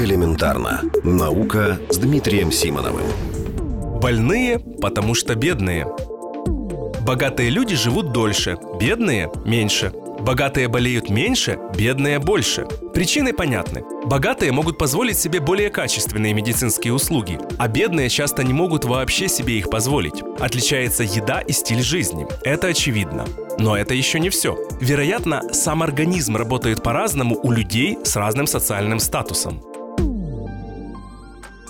Элементарно. Наука с Дмитрием Симоновым. Больные, потому что бедные. Богатые люди живут дольше, бедные – меньше. Богатые болеют меньше, бедные больше. Причины понятны. Богатые могут позволить себе более качественные медицинские услуги, а бедные часто не могут вообще себе их позволить. Отличается еда и стиль жизни. Это очевидно. Но это еще не все. Вероятно, сам организм работает по-разному у людей с разным социальным статусом.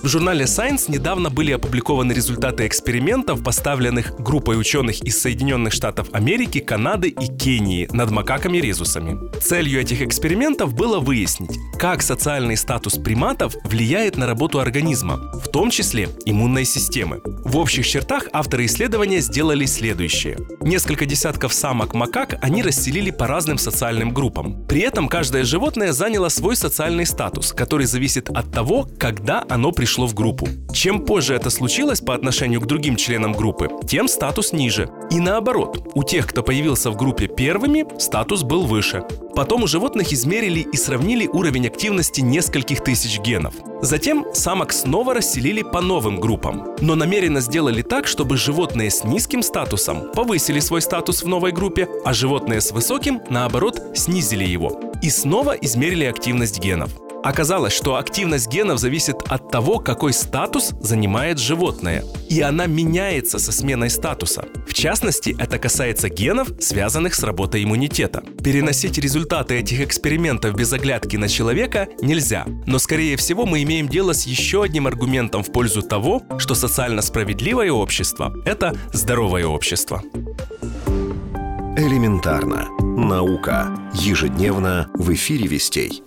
В журнале Science недавно были опубликованы результаты экспериментов, поставленных группой ученых из Соединенных Штатов Америки, Канады и Кении над макаками-резусами. Целью этих экспериментов было выяснить, как социальный статус приматов влияет на работу организма, в том числе иммунной системы. В общих чертах авторы исследования сделали следующее. Несколько десятков самок макак они расселили по разным социальным группам. При этом каждое животное заняло свой социальный статус, который зависит от того, когда оно пришло пришло в группу. Чем позже это случилось по отношению к другим членам группы, тем статус ниже. И наоборот, у тех, кто появился в группе первыми, статус был выше. Потом у животных измерили и сравнили уровень активности нескольких тысяч генов. Затем самок снова расселили по новым группам, но намеренно сделали так, чтобы животные с низким статусом повысили свой статус в новой группе, а животные с высоким, наоборот, снизили его. И снова измерили активность генов. Оказалось, что активность генов зависит от того, какой статус занимает животное. И она меняется со сменой статуса. В частности, это касается генов, связанных с работой иммунитета. Переносить результаты этих экспериментов без оглядки на человека нельзя. Но, скорее всего, мы имеем дело с еще одним аргументом в пользу того, что социально справедливое общество – это здоровое общество. Элементарно. Наука. Ежедневно в эфире «Вестей».